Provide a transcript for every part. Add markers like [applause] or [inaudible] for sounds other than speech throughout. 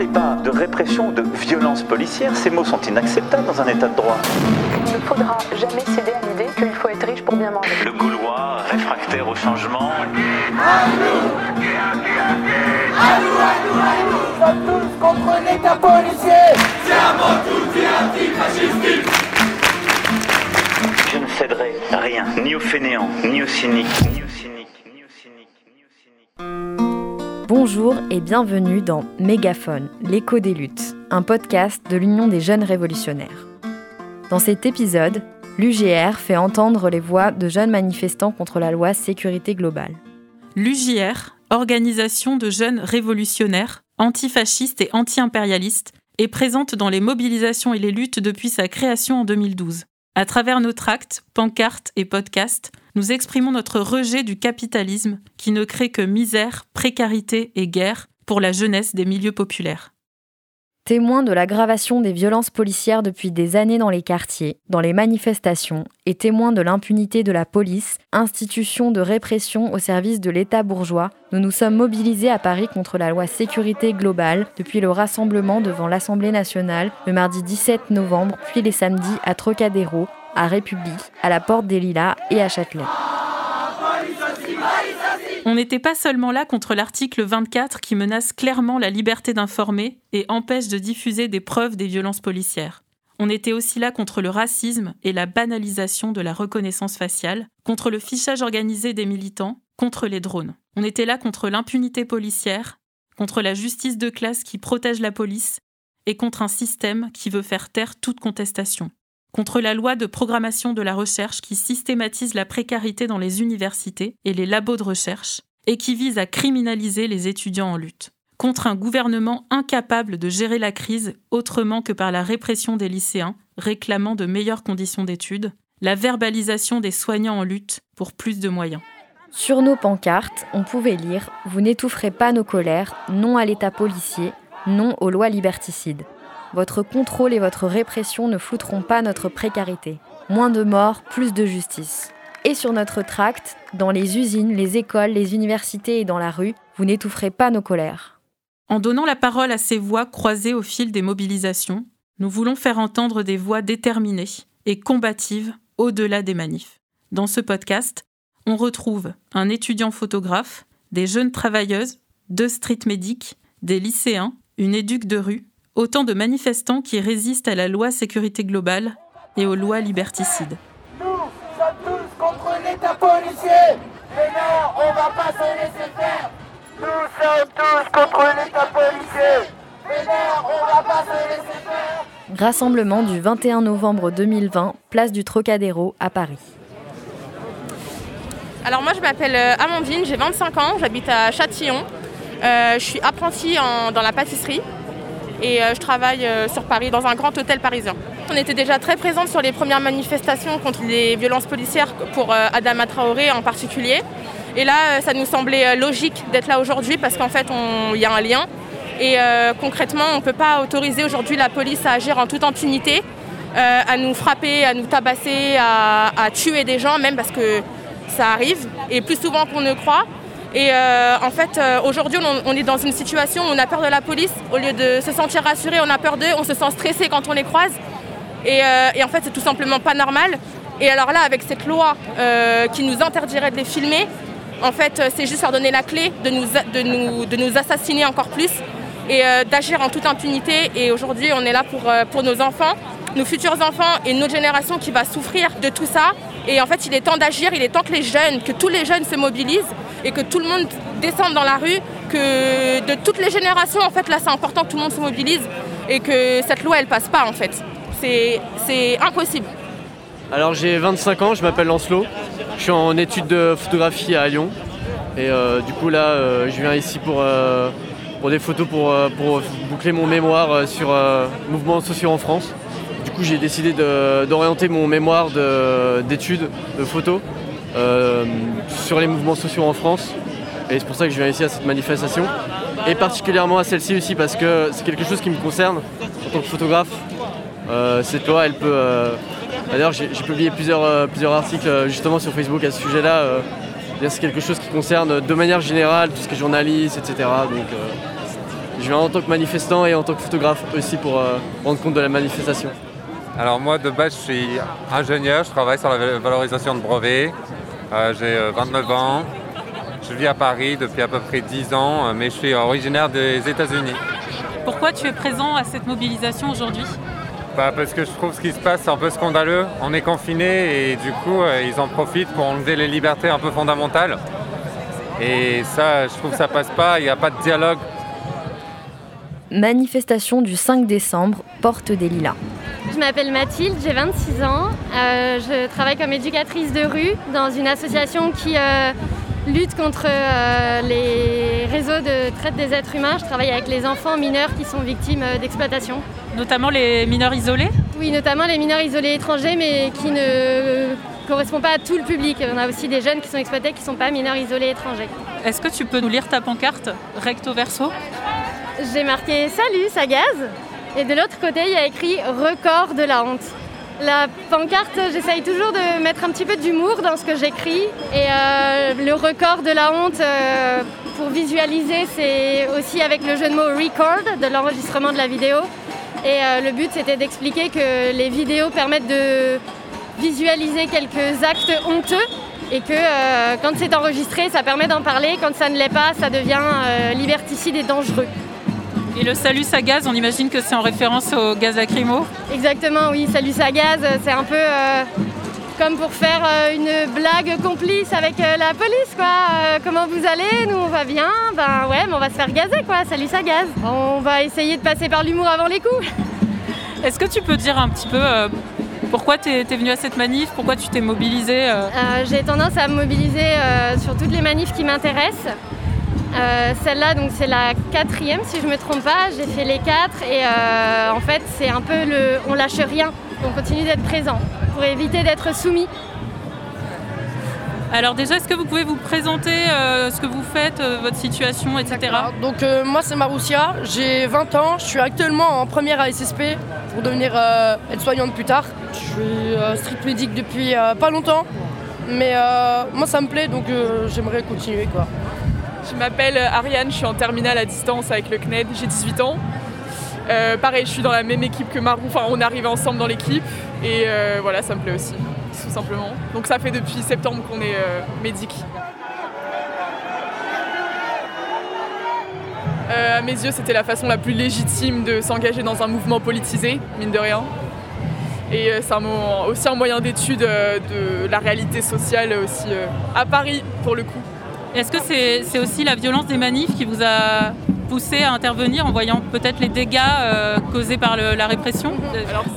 parlez pas de répression ou de violence policière. Ces mots sont inacceptables dans un état de droit. Il ne faudra jamais céder à l'idée qu'il faut être riche pour bien manger. Le Gaulois, réfractaire au changement. tous contre l'État policier Je ne céderai rien, ni aux fainéants, ni aux cyniques, ni aux Bonjour et bienvenue dans Mégaphone, l'écho des luttes, un podcast de l'Union des jeunes révolutionnaires. Dans cet épisode, l'UGR fait entendre les voix de jeunes manifestants contre la loi sécurité globale. L'UJR, organisation de jeunes révolutionnaires, antifascistes et anti-impérialistes, est présente dans les mobilisations et les luttes depuis sa création en 2012. À travers nos tracts, pancartes et podcasts, nous exprimons notre rejet du capitalisme qui ne crée que misère, précarité et guerre pour la jeunesse des milieux populaires. Témoins de l'aggravation des violences policières depuis des années dans les quartiers, dans les manifestations, et témoins de l'impunité de la police, institution de répression au service de l'État bourgeois, nous nous sommes mobilisés à Paris contre la loi sécurité globale depuis le rassemblement devant l'Assemblée nationale le mardi 17 novembre, puis les samedis à Trocadéro, à République, à la Porte des Lilas et à Châtelet. On n'était pas seulement là contre l'article 24 qui menace clairement la liberté d'informer et empêche de diffuser des preuves des violences policières. On était aussi là contre le racisme et la banalisation de la reconnaissance faciale, contre le fichage organisé des militants, contre les drones. On était là contre l'impunité policière, contre la justice de classe qui protège la police et contre un système qui veut faire taire toute contestation. Contre la loi de programmation de la recherche qui systématise la précarité dans les universités et les labos de recherche et qui vise à criminaliser les étudiants en lutte. Contre un gouvernement incapable de gérer la crise autrement que par la répression des lycéens, réclamant de meilleures conditions d'études, la verbalisation des soignants en lutte pour plus de moyens. Sur nos pancartes, on pouvait lire Vous n'étoufferez pas nos colères, non à l'État policier, non aux lois liberticides. Votre contrôle et votre répression ne flouteront pas notre précarité. Moins de morts, plus de justice. Et sur notre tract, dans les usines, les écoles, les universités et dans la rue, vous n'étoufferez pas nos colères. En donnant la parole à ces voix croisées au fil des mobilisations, nous voulons faire entendre des voix déterminées et combatives au-delà des manifs. Dans ce podcast, on retrouve un étudiant photographe, des jeunes travailleuses, deux street médics, des lycéens, une éduque de rue, autant de manifestants qui résistent à la loi sécurité globale et aux lois liberticides. Nous sommes tous contre l'État policier Mais non, on va pas se laisser faire Nous sommes tous contre l'État policier Mais non, on va pas se laisser faire Rassemblement du 21 novembre 2020, place du Trocadéro à Paris. Alors moi je m'appelle euh, Amandine, j'ai 25 ans, j'habite à Châtillon. Euh, je suis apprentie en- dans la pâtisserie et euh, je travaille euh, sur Paris dans un grand hôtel parisien. On était déjà très présente sur les premières manifestations contre les violences policières pour euh, Adama Traoré en particulier. Et là ça nous semblait logique d'être là aujourd'hui parce qu'en fait il y a un lien. Et concrètement on ne peut pas autoriser aujourd'hui la police à agir en toute impunité, à nous frapper, à nous tabasser, à, à tuer des gens même parce que ça arrive et plus souvent qu'on ne croit. Et euh, en fait, euh, aujourd'hui, on, est dans une situation où on a peur de la police. Au lieu de se sentir rassuré, on a peur d'eux, on se sent stressé quand on les croise. Et, euh, en fait, c'est tout simplement pas normal. Et alors là, avec cette loi qui nous interdirait de les filmer, en fait, c'est juste leur donner la clé de nous, assassiner encore plus et d'agir en toute impunité. Et aujourd'hui, on est là pour, pour nos enfants, nos futurs enfants et notre génération qui va souffrir de tout ça. Et en fait, il est temps d'agir, il est temps que les jeunes, que tous les jeunes se mobilisent et que tout le monde descende dans la rue, que de toutes les générations, en fait, là, c'est important que tout le monde se mobilise et que cette loi, elle passe pas, en fait. C'est impossible. Alors j'ai 25 ans, je m'appelle Lancelot, je suis en études de photographie à Lyon et euh, du coup là euh, je viens ici pour, euh, pour des photos pour, pour boucler mon mémoire sur mouvements sociaux en France. Du coup j'ai décidé d'orienter mon mémoire de- d'études de, photos sur les mouvements sociaux en France et c'est pour ça que je viens ici à cette manifestation et particulièrement à celle-ci aussi parce que c'est quelque chose qui me concerne en tant que photographe. Euh, cette loi elle peut euh, D'ailleurs, j'ai publié plusieurs, euh, plusieurs articles euh, justement sur Facebook à ce sujet-là. euh, c'est quelque chose qui concerne euh, de manière générale tout ce qui est journaliste, etc. Donc, euh, Je viens en tant que manifestant et en tant que photographe aussi pour euh, rendre compte de la manifestation. Alors moi de base je suis ingénieur, je travaille sur la valorisation de brevets. Euh, j'ai 29 ans. Je vis à Paris depuis à peu près 10 ans, mais je suis originaire des États-Unis. Pourquoi tu es présent à cette mobilisation aujourd'hui? Bah, Parce que je trouve ce qui se passe un peu scandaleux. On est confinés et du coup ils en profitent pour enlever les libertés un peu fondamentales. Et ça, je trouve que ça passe pas, il n'y a pas de dialogue. Manifestation du 5 décembre, porte des Lilas. Je m'appelle Mathilde, j'ai 26 ans. Euh, je travaille comme éducatrice de rue dans une association qui euh, lutte contre euh, les réseaux de traite des êtres humains. Je travaille avec les enfants mineurs qui sont victimes d'exploitation. Notamment les mineurs isolés? Oui, notamment les mineurs isolés étrangers, mais qui ne correspondent pas à tout le public. On a aussi des jeunes qui sont exploités qui ne sont pas mineurs isolés étrangers. Est-ce que tu peux nous lire ta pancarte recto verso? J'ai marqué Salut, ça gaz Et de l'autre côté, il y a écrit Record de la honte. La pancarte, j'essaye toujours de mettre un petit peu d'humour dans ce que j'écris. Et euh, le record de la honte, euh, pour visualiser, c'est aussi avec le jeu de mots record, de l'enregistrement de la vidéo. Et euh, le but, c'était d'expliquer que les vidéos permettent de visualiser quelques actes honteux et que quand c'est enregistré, ça permet d'en parler. Quand ça ne l'est pas, ça devient liberticide et dangereux. Et le salut à gaz, on imagine que c'est en référence au gaz lacrymo Exactement, oui, salut à gaz, c'est un peu euh, comme pour faire une blague complice avec la police, quoi. comment vous allez? Nous, on va bien? Ben ouais, mais on va se faire gazer, quoi. Salut à gaz. On va essayer de passer par l'humour avant les coups. [laughs] Est-ce que tu peux dire un petit peu pourquoi tu es, venu à cette manif? Pourquoi tu t'es mobilisé euh? Euh, J'ai tendance à me mobiliser euh, sur toutes les manifs qui m'intéressent. Celle-là, donc c'est la quatrième si je ne me trompe pas. J'ai fait les quatre et en fait c'est un peu le, on lâche rien. On continue d'être présent pour éviter d'être soumis. Alors déjà, est-ce que vous pouvez vous présenter ce que vous faites, votre situation, etc. Donc moi c'est Maroussia, j'ai 20 ans, je suis actuellement en première à SSP pour devenir euh, aide-soignante plus tard. Je suis euh, street médic depuis euh, pas longtemps, mais moi ça me plaît donc j'aimerais continuer quoi. Je m'appelle Ariane, je suis en terminale à distance avec le CNED, j'ai 18 ans. pareil, je suis dans la même équipe que Marou, enfin on arrive ensemble dans l'équipe et voilà, ça me plaît aussi, tout simplement. Donc ça fait depuis septembre qu'on est médic. Euh, à mes yeux, c'était la façon la plus légitime de s'engager dans un mouvement politisé, mine de rien. Et euh, c'est aussi un moyen d'étude euh, de la réalité sociale aussi à Paris, pour le coup. Est-ce que c'est aussi la violence des manifs qui vous a poussé à intervenir en voyant peut-être les dégâts causés par la répression?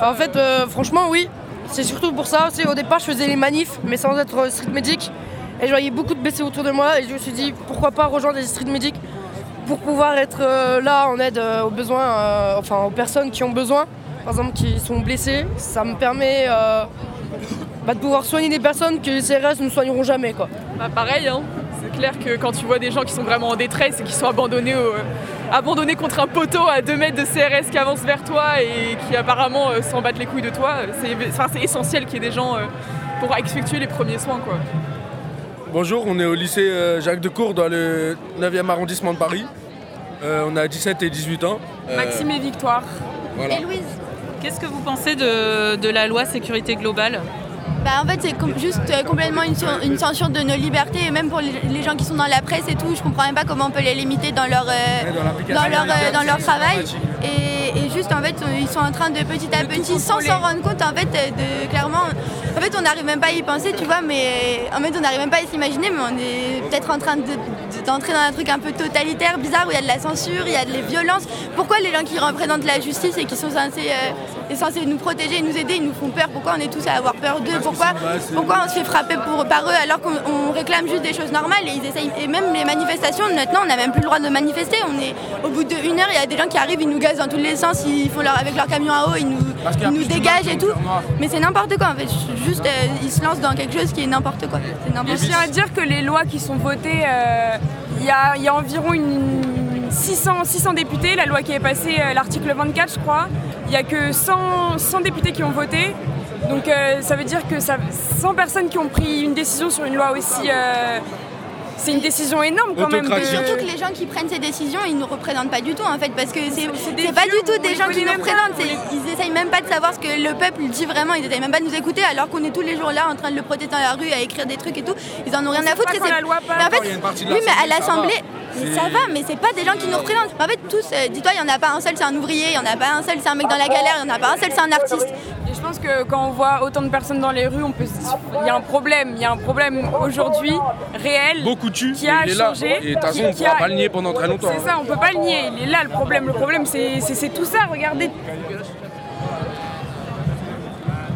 En fait, franchement, oui. C'est surtout pour ça. Au départ, je faisais les manifs, mais sans être street medic. Et je voyais beaucoup de blessés autour de moi. Et je me suis dit, pourquoi pas rejoindre les street medics pour pouvoir être euh, là en aide euh, aux besoins, euh, enfin aux personnes qui ont besoin, par exemple qui sont blessées, ça me permet bah, de pouvoir soigner des personnes que les CRS ne soigneront jamais. Quoi. Bah, pareil, hein. Clair que quand tu vois des gens qui sont vraiment en détresse et qui sont abandonnés, abandonnés contre un poteau à 2 mètres de CRS qui avance vers toi et qui apparemment s'en battent les couilles de toi, c'est essentiel qu'il y ait des gens pour effectuer les premiers soins. Quoi. Bonjour, on est au lycée euh, Jacques Decour dans le 9e arrondissement de Paris. Euh, on a 17 et 18 ans. Euh, Maxime et Victoire. Et Louise. Qu'est-ce que vous pensez de, la loi sécurité globale? Bah en fait c'est juste complètement une, censure de nos libertés. Et même pour les, gens qui sont dans la presse et tout je comprends même pas comment on peut les limiter dans leur dans, leur dans leur travail. et, juste en fait ils sont en train de petit à petit sans s'en rendre compte en fait de clairement en fait, on n'arrive même pas à y penser, tu vois, mais en fait, on n'arrive même pas à s'imaginer, mais on est peut-être en train d'entrer dans un truc un peu totalitaire, bizarre, où il y a de la censure, il y a de les violences. Pourquoi les gens qui représentent la justice et qui sont censés, euh, censés nous protéger nous aider, ils nous font peur? Pourquoi on est tous à avoir peur d'eux? Pourquoi, pourquoi on se fait frapper pour, par eux alors qu'on réclame juste des choses normales et ils essayent, et même les manifestations, maintenant, on n'a même plus le droit de manifester. On est au bout d'une heure, il y a des gens qui arrivent, ils nous gazent dans tous les sens, ils font leur, avec leur camion à eau, ils nous, nous dégagent et tout. Mais c'est n'importe quoi en fait juste euh, ils se lancent dans quelque chose qui est n'importe quoi. Je tiens à dire que les lois qui sont votées, euh, il y, a, environ une 600, 600 députés, la loi qui est passée, euh, l'article 24 je crois, il n'y a que 100, 100, députés qui ont voté. Donc ça veut dire que ça, 100 personnes qui ont pris une décision sur une loi aussi c'est une décision énorme quand même. De... Surtout que les gens qui prennent ces décisions, ils nous représentent pas du tout en fait, parce que c'est pas du tout des gens qui nous représentent. Ils essayent même pas de savoir ce que le peuple dit vraiment. Ils essayent même pas de nous écouter, alors qu'on est tous les jours là en train de le protéger dans la rue, à écrire des trucs et tout. Ils en ont rien à foutre. La loi en fait, oui, mais à l'Assemblée. Ça va, mais c'est pas des gens qui nous représentent. En fait, tous, euh, dis-toi, il n'y en a pas un seul, c'est un ouvrier, il n'y en a pas un seul, c'est un mec dans la galère, il n'y en a pas un seul, c'est un artiste. Et je pense que quand on voit autant de personnes dans les rues, on peut... il y a un problème. Il y a un problème aujourd'hui réel Beaucoup tuent, qui a il est là. changé. Et de toute façon, on ne pourra pas le nier pendant très longtemps. C'est ça, on peut pas le nier. Il est là le problème. Le problème, c'est tout ça. Regardez.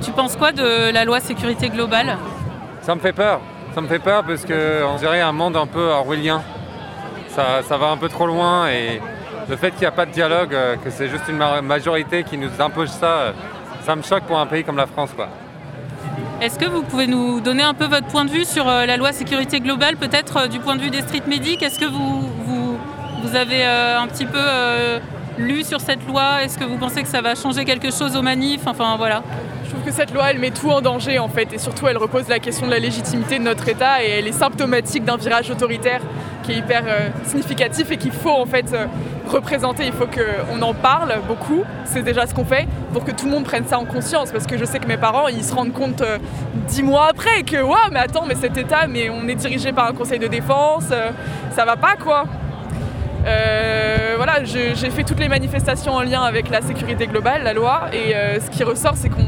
Tu penses quoi de la loi sécurité globale? Ça me fait peur. Ça me fait peur parce qu'on dirait un monde un peu orwellien. Ça, va un peu trop loin et le fait qu'il n'y a pas de dialogue, euh, que c'est juste une ma- majorité qui nous impose ça, euh, ça me choque pour un pays comme la France. Quoi. Est-ce que vous pouvez nous donner un peu votre point de vue sur euh, la loi sécurité globale, peut-être du point de vue des street medics Est-ce que vous, vous, avez un petit peu lu sur cette loi? Est-ce que vous pensez que ça va changer quelque chose aux manifs Enfin voilà. Je trouve que cette loi, elle met tout en danger en fait, et surtout elle repose la question de la légitimité de notre État, et elle est symptomatique d'un virage autoritaire qui est hyper euh, significatif et qu'il faut en fait euh, représenter. Il faut qu'on en parle beaucoup, c'est déjà ce qu'on fait, pour que tout le monde prenne ça en conscience, parce que je sais que mes parents, ils se rendent compte euh, dix mois après que ouais, mais attends, mais cet État, mais on est dirigé par un conseil de défense, ça va pas quoi. Voilà, j'ai fait toutes les manifestations en lien avec la sécurité globale, la loi, et ce qui ressort, c'est qu'on.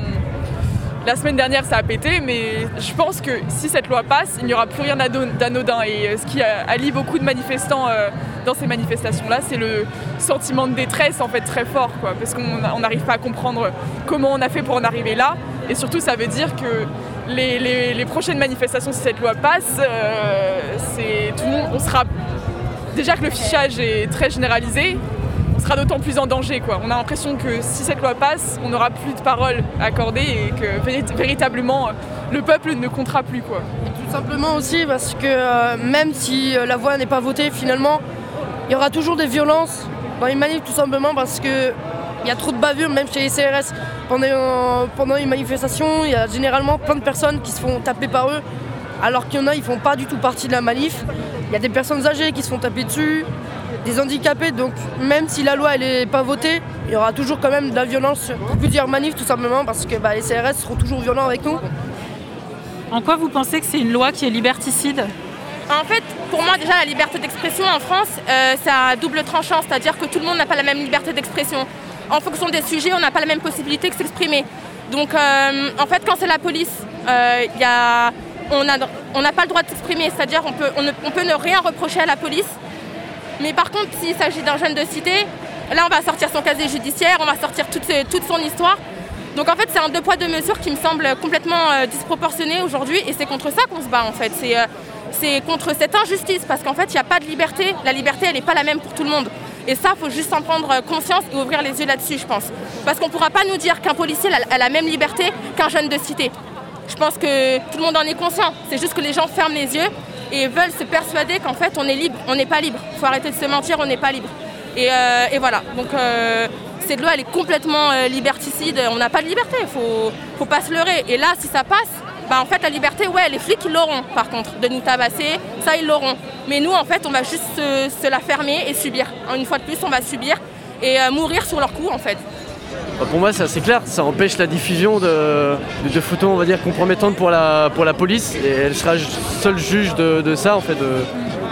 La semaine dernière, ça a pété, mais je pense que si cette loi passe, il n'y aura plus rien d'anodin. Et euh, ce qui a- allie beaucoup de manifestants euh, dans ces manifestations-là, c'est le sentiment de détresse en fait très fort, parce qu'on on n'arrive pas à comprendre comment on a fait pour en arriver là. Et surtout, ça veut dire que les, prochaines manifestations, si cette loi passe, euh, c'est tout le monde, on sera déjà que le fichage est très généralisé, on sera d'autant plus en danger. Quoi. On a l'impression que si cette loi passe, on n'aura plus de parole accordée et que vérit- véritablement le peuple ne comptera plus. Quoi. Tout simplement aussi parce que euh, même si euh, la voix n'est pas votée, finalement, il y aura toujours des violences dans les manifs, tout simplement parce que il y a trop de bavures, même chez les CRS. Pendant, euh, pendant une manifestation, il y a généralement plein de personnes qui se font taper par eux, alors qu'il y en a, ils font pas du tout partie de la manif. Il y a des personnes âgées qui se font taper dessus, des handicapés, donc même si la loi elle est pas votée, il y aura toujours quand même de la violence pour plusieurs manifs, tout simplement parce que bah, les CRS seront toujours violents avec nous. En quoi vous pensez que c'est une loi qui est liberticide? En fait, pour moi, déjà, la liberté d'expression en France, euh, c'est à double tranchant, c'est-à-dire que tout le monde n'a pas la même liberté d'expression. En fonction des sujets, on n'a pas la même possibilité de s'exprimer. Donc, euh, en fait, quand c'est la police, euh, il y a- on n'a on n'a pas le droit de s'exprimer, c'est-à-dire on peut, on, ne, on peut ne rien reprocher à la police. Mais par contre, s'il s'agit d'un jeune de cité, là, on va sortir son casier judiciaire, on va sortir toute, son histoire. Donc en fait, c'est un deux poids deux mesures qui me semble complètement euh, disproportionné aujourd'hui et c'est contre ça qu'on se bat en fait. C'est euh, contre cette injustice parce qu'en fait, il n'y a pas de liberté. La liberté, elle n'est pas la même pour tout le monde. Et ça, il faut juste en prendre euh, conscience et ouvrir les yeux là-dessus, je pense. Parce qu'on ne pourra pas nous dire qu'un policier a la même liberté qu'un jeune de cité. Je pense que tout le monde en est conscient. C'est juste que les gens ferment les yeux et veulent se persuader qu'en fait, on est libre. On n'est pas libre. Il faut arrêter de se mentir, on n'est pas libre. Et, euh, voilà. Donc euh, cette loi, elle est complètement euh, liberticide. On n'a pas de liberté. Il faut, faut pas se leurrer. Et là, si ça passe, bah, en fait, la liberté, ouais, les flics, l'auront, par contre, de nous tabasser. Ça, ils l'auront. Mais nous, en fait, on va juste se, la fermer et subir. Une fois de plus, on va subir et mourir sur leur coup, en fait. Bah, Pour moi, c'est assez clair, ça empêche la diffusion de, photos, on va dire, compromettantes pour la, police, et elle sera seule juge de, ça, en fait.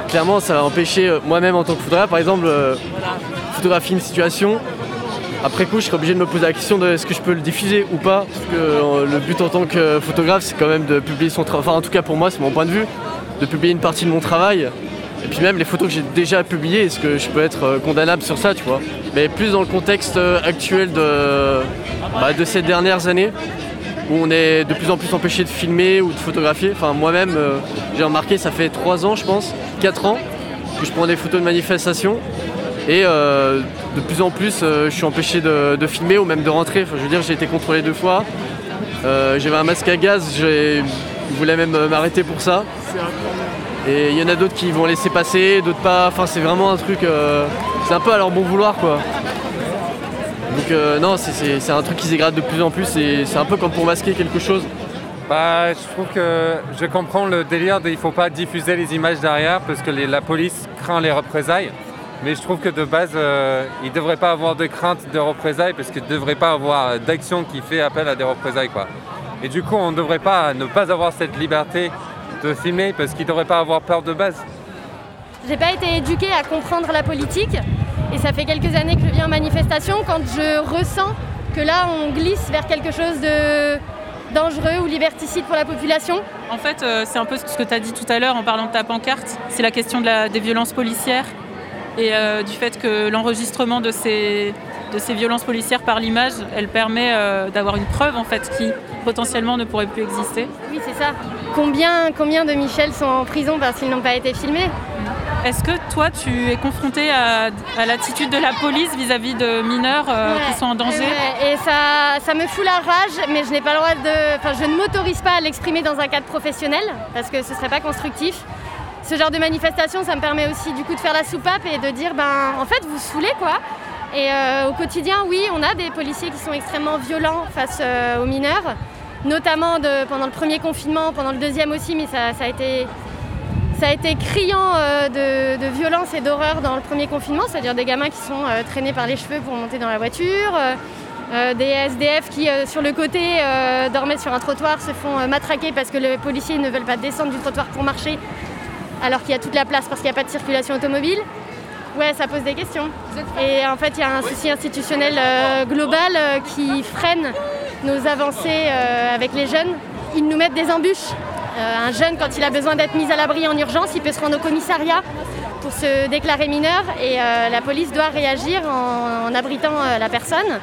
clairement, ça va empêcher, euh, moi-même en tant que photographe, par exemple, euh, photographier une situation. Après coup, je serais obligé de me poser la question de est-ce que je peux le diffuser ou pas, parce que le but en tant que photographe, c'est quand même de publier son travail, enfin en tout cas pour moi, c'est mon point de vue, de publier une partie de mon travail. Et puis même les photos que j'ai déjà publiées, est-ce que je peux être euh, condamnable sur ça, tu vois? Mais plus dans le contexte euh, actuel de, bah, de ces dernières années, où on est de plus en plus empêché de filmer ou de photographier. Enfin moi-même, euh, j'ai remarqué, ça fait 3 ans je pense, 4 ans, que je prends des photos de manifestations. Et euh, de plus en plus, je suis empêché de, de filmer ou même de rentrer. Enfin, je veux dire, j'ai été contrôlé deux fois. J'avais un masque à gaz, ils voulaient même m'arrêter pour ça. Et il y en a d'autres qui vont laisser passer, d'autres pas. Enfin, c'est vraiment un truc. euh, c'est un peu à leur bon vouloir, quoi. Donc, euh, non, c'est- un truc qui se dégrade de plus en plus et c'est un peu comme pour masquer quelque chose. Bah, je trouve que je comprends le délire de il faut pas diffuser les images derrière parce que la police craint les représailles. Mais je trouve que de base, euh, il ne devrait pas avoir de crainte de représailles parce qu'il ne devrait pas avoir d'action qui fait appel à des représailles. Quoi. Et du coup, on ne devrait pas ne pas avoir cette liberté filmer parce qu'il ne devrait pas avoir peur de base. J'ai pas été éduquée à comprendre la politique et ça fait quelques années que je viens en manifestation quand je ressens que là on glisse vers quelque chose de dangereux ou liberticide pour la population. En fait, euh, c'est un peu ce que tu as dit tout à l'heure en parlant de ta pancarte. C'est la question de la- des violences policières et euh, du fait que l'enregistrement de ces, de ces violences policières par l'image, elle permet euh, d'avoir une preuve en fait qui potentiellement ne pourrait plus exister. Oui, c'est ça. Combien, combien de Michel sont en prison parce qu'ils n'ont pas été filmés? Est-ce que toi, tu es confronté à, à l'attitude de la police vis-à-vis de mineurs euh, Ouais, qui sont en danger? ouais, Et ça, ça me fout la rage, mais je n'ai pas le droit de. Enfin, je ne m'autorise pas à l'exprimer dans un cadre professionnel parce que ce serait pas constructif. Ce genre de manifestation, ça me permet aussi du coup de faire la soupape et de dire ben en fait vous saoulez quoi. Et euh, au quotidien, oui, on a des policiers qui sont extrêmement violents face euh, aux mineurs, notamment pendant le premier confinement, pendant le deuxième aussi, mais ça, a été criant euh, de, de violence et d'horreur dans le premier confinement, c'est-à-dire des gamins qui sont traînés par les cheveux pour monter dans la voiture, des SDF qui, sur le côté, dormaient sur un trottoir, se font matraquer parce que les policiers ne veulent pas descendre du trottoir pour marcher, alors qu'il y a toute la place parce qu'il n'y a pas de circulation automobile. Ouais, ça pose des questions. Et en fait, il y a un souci institutionnel euh, global euh, qui freine nos avancées euh, avec les jeunes. Ils nous mettent des embûches. Un jeune, quand il a besoin d'être mis à l'abri en urgence, il peut se rendre au commissariat pour se déclarer mineur et la police doit réagir en, en abritant la personne.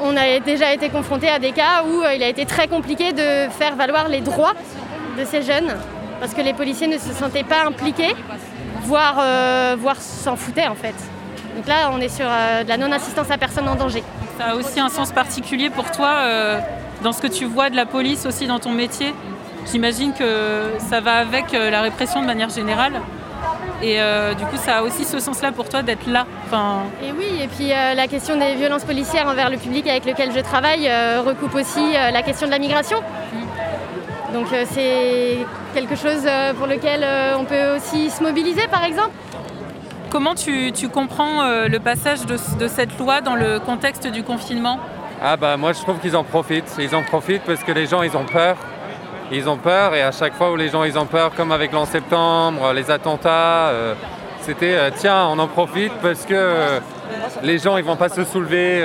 On a déjà été confronté à des cas où il a été très compliqué de faire valoir les droits de ces jeunes parce que les policiers ne se sentaient pas impliqués, voire, euh, voire s'en foutaient en fait. Donc là, on est sur euh, de la non-assistance à personne en danger. Ça a aussi un sens particulier pour toi euh, dans ce que tu vois de la police aussi dans ton métier. J'imagine que ça va avec la répression de manière générale. Et euh, du coup, ça a aussi ce sens-là pour toi d'être là. Enfin, Et oui, et puis euh, la question des violences policières envers le public avec lequel je travaille euh, recoupe aussi la question de la migration. Donc euh, c'est quelque chose euh, pour lequel euh, on peut aussi se mobiliser par exemple. comment tu, tu comprends euh, le passage de, de cette loi dans le contexte du confinement? Ah bah moi je trouve qu'ils en profitent. Ils en profitent parce que les gens ils ont peur. Ils ont peur et à chaque fois où les gens ils ont peur, comme avec l'an septembre, les attentats, euh, c'était euh, tiens on en profite parce que euh, les gens ils vont pas se soulever.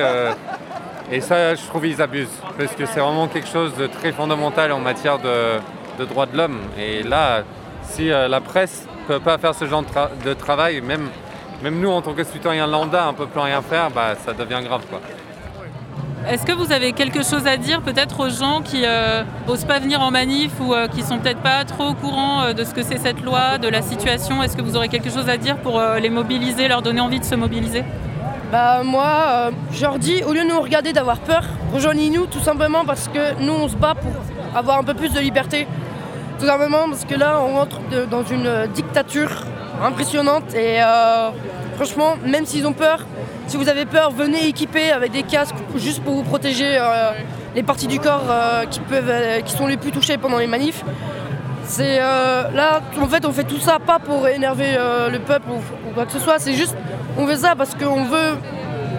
Et ça je trouve ils abusent parce que c'est vraiment quelque chose de très fondamental en matière de, de droits de l'homme. Et là, si euh, la presse peut pas faire ce genre de, tra- de travail, même, même nous en tant que citoyens lambda, on peut plus rien faire, bah, ça devient grave quoi. Est-ce que vous avez quelque chose à dire peut-être aux gens qui euh, osent pas venir en manif ou euh, qui sont peut-être pas trop au courant euh, de ce que c'est cette loi, de la situation? Est-ce que vous aurez quelque chose à dire pour euh, les mobiliser, leur donner envie de se mobiliser? Bah moi, euh, je leur dis, au lieu de nous regarder d'avoir peur, rejoignez-nous tout simplement parce que nous on se bat pour avoir un peu plus de liberté. Tout simplement parce que là on rentre dans une dictature impressionnante et euh, franchement, même s'ils ont peur, si vous avez peur, venez équipés avec des casques juste pour vous protéger euh, les parties du corps qui, peuvent, qui sont les plus touchées pendant les manifs. C'est là, en fait, on fait tout ça pas pour énerver le peuple ou quoi que ce soit. C'est juste, on fait ça parce qu'on veut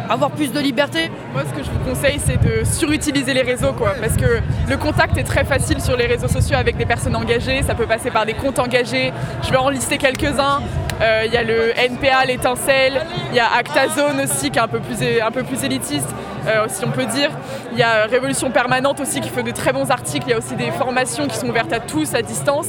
avoir plus de liberté. Moi, ce que je vous conseille, c'est de surutiliser les réseaux, quoi, parce que le contact est très facile sur les réseaux sociaux avec des personnes engagées. Ça peut passer par des comptes engagés. Je vais en lister quelques-uns. Euh, Il y a le NPA, l'étincelle. Il y a Actazone aussi, qui est un peu plus, un peu plus élitiste, euh, si on peut dire. Il y a Révolution Permanente aussi, qui fait de très bons articles. Il y a aussi des formations qui sont ouvertes à tous à distance.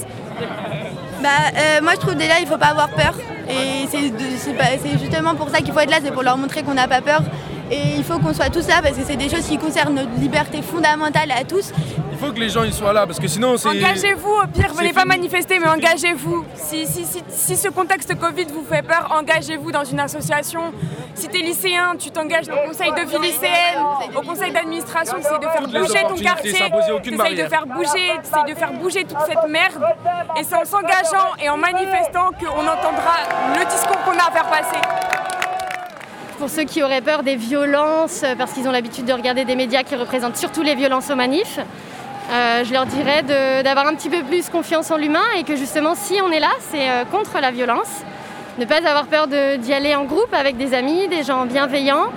Bah, euh, moi je trouve déjà il faut pas avoir peur et c'est justement pour ça qu'il faut être là, c'est pour leur montrer qu'on n'a pas peur et il faut qu'on soit tous là parce que c'est des choses qui concernent notre liberté fondamentale à tous. Il faut que les gens ils soient là parce que sinon c'est. Engagez-vous, au pire, venez pas manifester, mais engagez-vous. Si, si, si, si ce contexte Covid vous fait peur, engagez-vous dans une association. Si t'es lycéen, tu t'engages au conseil de vie lycéenne, au conseil d'administration, tu essayes de faire bouger ton quartier, s'imposer aucune tu essayes de faire bouger, t'essayes de faire bouger toute cette merde. Et c'est en s'engageant et en manifestant qu'on entendra le discours qu'on a à faire passer. Pour ceux qui auraient peur des violences, euh, parce qu'ils ont l'habitude de regarder des médias qui représentent surtout les violences aux manifs, Euh, je leur dirais d'avoir un petit peu plus confiance en l'humain et que justement si on est là, c'est euh, contre la violence. Ne pas avoir peur d'y aller en groupe avec des amis, des gens bienveillants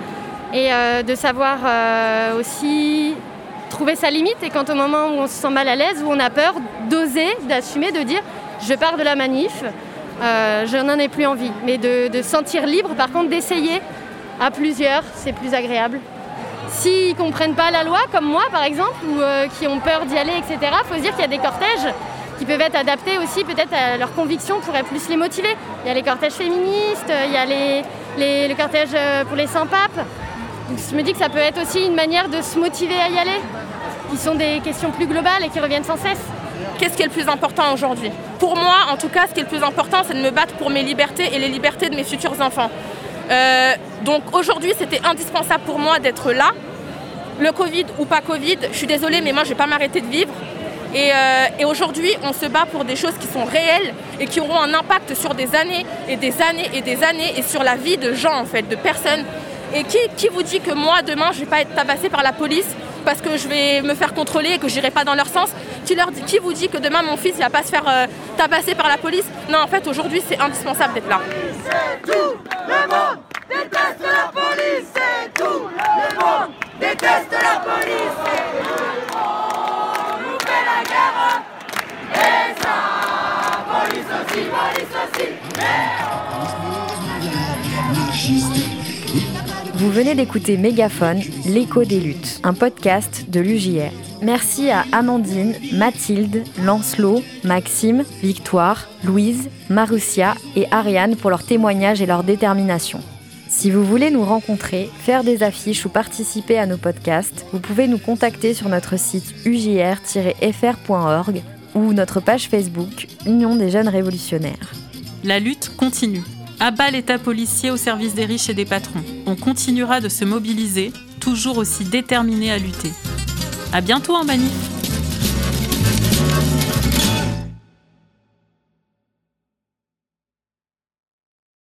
et de savoir aussi trouver sa limite et quand au moment où on se sent mal à l'aise, où on a peur, d'oser, d'assumer, de dire je pars de la manif, je n'en ai plus envie. Mais de, de sentir libre par contre d'essayer à plusieurs, c'est plus agréable. S'ils ne comprennent pas la loi, comme moi par exemple, ou euh, qui ont peur d'y aller, etc., il faut se dire qu'il y a des cortèges qui peuvent être adaptés aussi peut-être à leurs convictions, pourraient plus les motiver. Il y a les cortèges féministes, il y a les, les, cortèges euh, pour les sans-papes. je me dis que ça peut être aussi une manière de se motiver à y aller, qui sont des questions plus globales et qui reviennent sans cesse. Qu'est-ce qui est le plus important aujourd'hui? Pour moi, en tout cas, ce qui est le plus important, c'est de me battre pour mes libertés et les libertés de mes futurs enfants. Euh, donc aujourd'hui, c'était indispensable pour moi d'être là. Le Covid ou pas Covid, je suis désolée, mais moi, je ne vais pas m'arrêter de vivre. Euh, et, aujourd'hui, on se bat pour des choses qui sont réelles et qui auront un impact sur des années et des années et des années et sur la vie de gens, en fait, de personnes. Et qui, qui vous dit que moi, demain, je ne vais pas être tabassée par la police parce que je vais me faire contrôler et que je n'irai pas dans leur sens. Qui, leur dit, qui vous dit que demain, mon fils ne va pas se faire euh, tabasser par la police? Non, en fait, aujourd'hui, c'est indispensable d'être là. Déteste police, tout. Le monde déteste la police. On nous fait la guerre. Et ça, police aussi, police aussi. Vous venez d'écouter Mégaphone, l'écho des luttes, un podcast de l'UJR. Merci à Amandine, Mathilde, Lancelot, Maxime, Victoire, Louise, Marussia et Ariane pour leur témoignage et leur détermination. Si vous voulez nous rencontrer, faire des affiches ou participer à nos podcasts, vous pouvez nous contacter sur notre site ujr-fr.org ou notre page Facebook Union des jeunes révolutionnaires. La lutte continue. Abat l'État policier au service des riches et des patrons. On continuera de se mobiliser, toujours aussi déterminés à lutter. À bientôt en manif